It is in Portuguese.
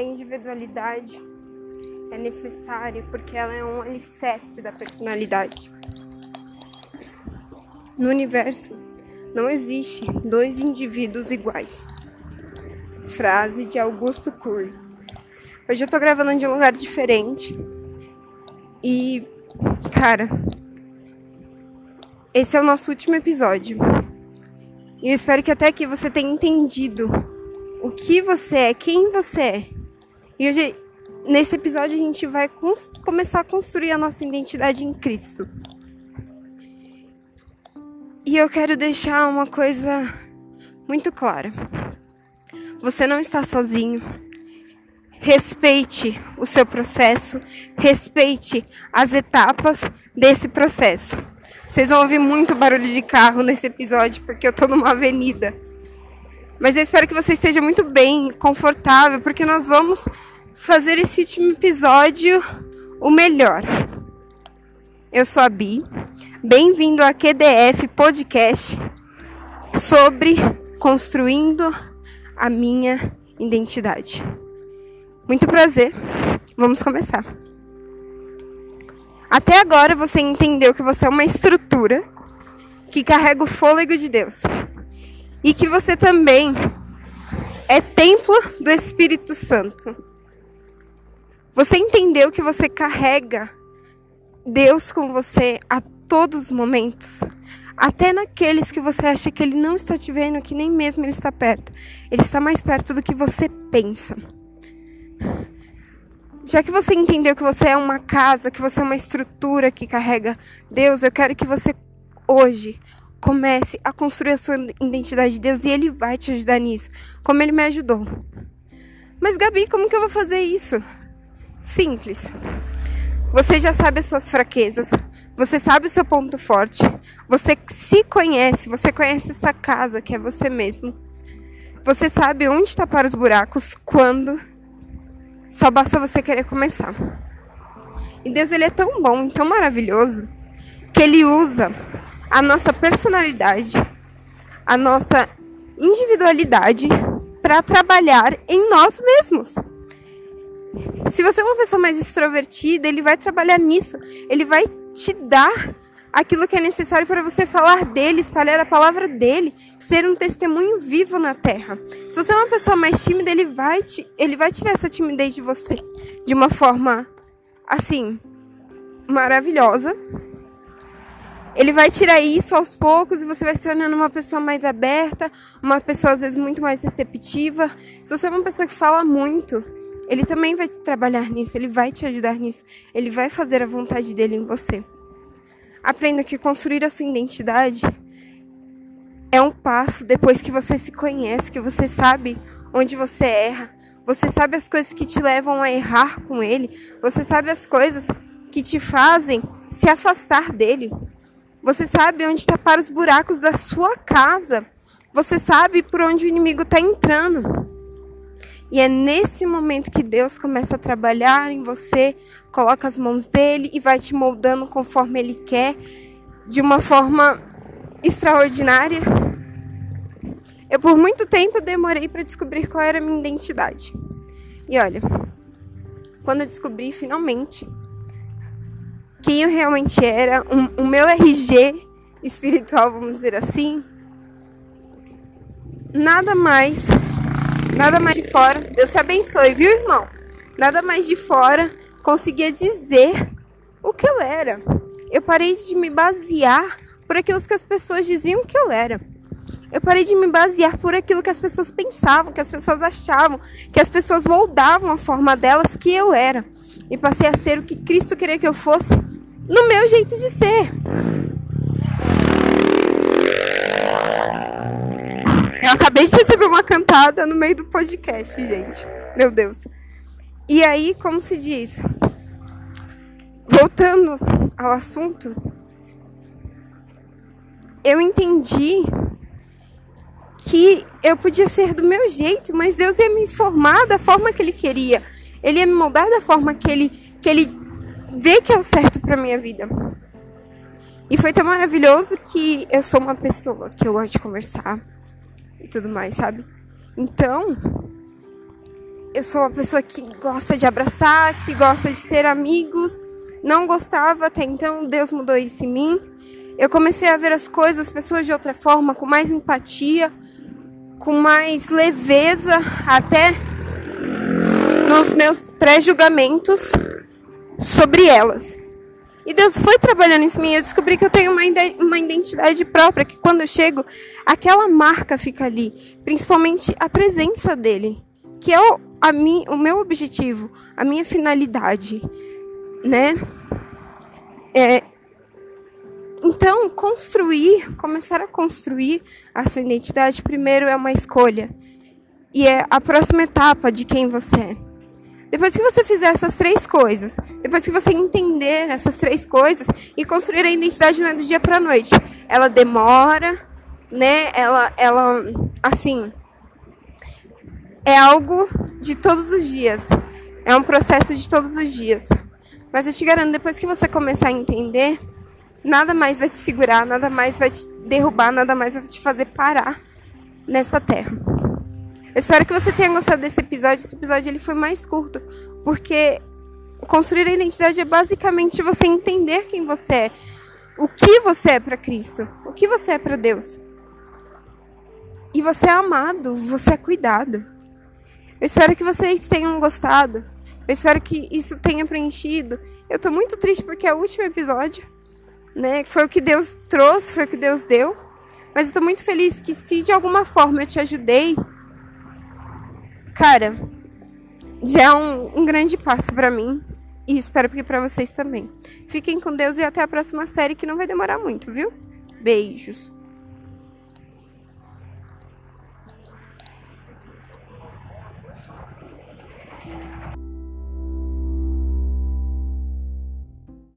a individualidade é necessária porque ela é um alicerce da personalidade. No universo não existe dois indivíduos iguais. Frase de Augusto Curry. Hoje eu tô gravando de um lugar diferente. E, cara, esse é o nosso último episódio. E eu espero que até aqui você tenha entendido o que você é, quem você é. E hoje, nesse episódio, a gente vai começar a construir a nossa identidade em Cristo. E eu quero deixar uma coisa muito clara. Você não está sozinho. Respeite o seu processo, respeite as etapas desse processo. Vocês vão ouvir muito barulho de carro nesse episódio porque eu tô numa avenida. Mas eu espero que você esteja muito bem, confortável, porque nós vamos fazer esse último episódio o melhor. Eu sou a Bi. Bem-vindo a QDF Podcast sobre construindo a minha identidade. Muito prazer. Vamos começar. Até agora você entendeu que você é uma estrutura que carrega o fôlego de Deus. E que você também é templo do Espírito Santo. Você entendeu que você carrega Deus com você a todos os momentos. Até naqueles que você acha que ele não está te vendo, que nem mesmo ele está perto. Ele está mais perto do que você pensa. Já que você entendeu que você é uma casa, que você é uma estrutura que carrega Deus, eu quero que você hoje comece a construir a sua identidade de Deus e Ele vai te ajudar nisso, como Ele me ajudou. Mas Gabi, como que eu vou fazer isso? Simples. Você já sabe as suas fraquezas, você sabe o seu ponto forte, você se conhece, você conhece essa casa que é você mesmo. Você sabe onde tapar os buracos, quando só basta você querer começar. E Deus ele é tão bom, tão maravilhoso, que ele usa a nossa personalidade, a nossa individualidade para trabalhar em nós mesmos. Se você é uma pessoa mais extrovertida, ele vai trabalhar nisso. Ele vai te dar aquilo que é necessário para você falar dele, espalhar a palavra dele, ser um testemunho vivo na terra. Se você é uma pessoa mais tímida, ele vai, te, ele vai tirar essa timidez de você de uma forma assim maravilhosa. Ele vai tirar isso aos poucos e você vai se tornando uma pessoa mais aberta, uma pessoa às vezes muito mais receptiva. Se você é uma pessoa que fala muito, ele também vai trabalhar nisso, ele vai te ajudar nisso, ele vai fazer a vontade dele em você. Aprenda que construir a sua identidade é um passo depois que você se conhece, que você sabe onde você erra, você sabe as coisas que te levam a errar com ele, você sabe as coisas que te fazem se afastar dele. Você sabe onde tapar os buracos da sua casa. Você sabe por onde o inimigo está entrando. E é nesse momento que Deus começa a trabalhar em você, coloca as mãos dele e vai te moldando conforme ele quer, de uma forma extraordinária. Eu por muito tempo demorei para descobrir qual era a minha identidade. E olha, quando eu descobri finalmente quem eu realmente era, um, o meu RG espiritual, vamos dizer assim, nada mais nada mais de fora, Deus te abençoe, viu, irmão? Nada mais de fora conseguia dizer o que eu era. Eu parei de me basear por aquilo que as pessoas diziam que eu era. Eu parei de me basear por aquilo que as pessoas pensavam, que as pessoas achavam, que as pessoas moldavam a forma delas que eu era. E passei a ser o que Cristo queria que eu fosse no meu jeito de ser. Eu acabei de receber uma cantada no meio do podcast, gente. Meu Deus. E aí, como se diz? Voltando ao assunto, eu entendi que eu podia ser do meu jeito, mas Deus ia me formar da forma que Ele queria. Ele ia me moldar da forma que Ele, que ele vê que é o certo para minha vida. E foi tão maravilhoso que eu sou uma pessoa que eu gosto de conversar e tudo mais, sabe? Então, eu sou uma pessoa que gosta de abraçar, que gosta de ter amigos. Não gostava até então, Deus mudou isso em mim. Eu comecei a ver as coisas, as pessoas de outra forma, com mais empatia, com mais leveza, até nos meus pré-julgamentos sobre elas. E Deus foi trabalhando em mim. Eu descobri que eu tenho uma, uma identidade própria, que quando eu chego, aquela marca fica ali. Principalmente a presença dele, que é o, a mim, o meu objetivo, a minha finalidade, né? É, então, construir, começar a construir a sua identidade, primeiro é uma escolha. E é a próxima etapa de quem você é. Depois que você fizer essas três coisas, depois que você entender essas três coisas e construir a identidade não é do dia para noite. Ela demora, né? Ela, ela, assim, é algo de todos os dias. É um processo de todos os dias. Mas eu te garanto, depois que você começar a entender, nada mais vai te segurar, nada mais vai te derrubar, nada mais vai te fazer parar nessa terra. Eu espero que você tenha gostado desse episódio. Esse episódio ele foi mais curto, porque construir a identidade é basicamente você entender quem você é, o que você é para Cristo, o que você é para Deus. E você é amado, você é cuidado. Eu espero que vocês tenham gostado. Eu espero que isso tenha preenchido. Eu tô muito triste porque é o último episódio, né? Foi o que Deus trouxe, foi o que Deus deu. Mas eu tô muito feliz que se de alguma forma eu te ajudei, cara, já é um, um grande passo para mim e espero que para vocês também. Fiquem com Deus e até a próxima série que não vai demorar muito, viu? Beijos.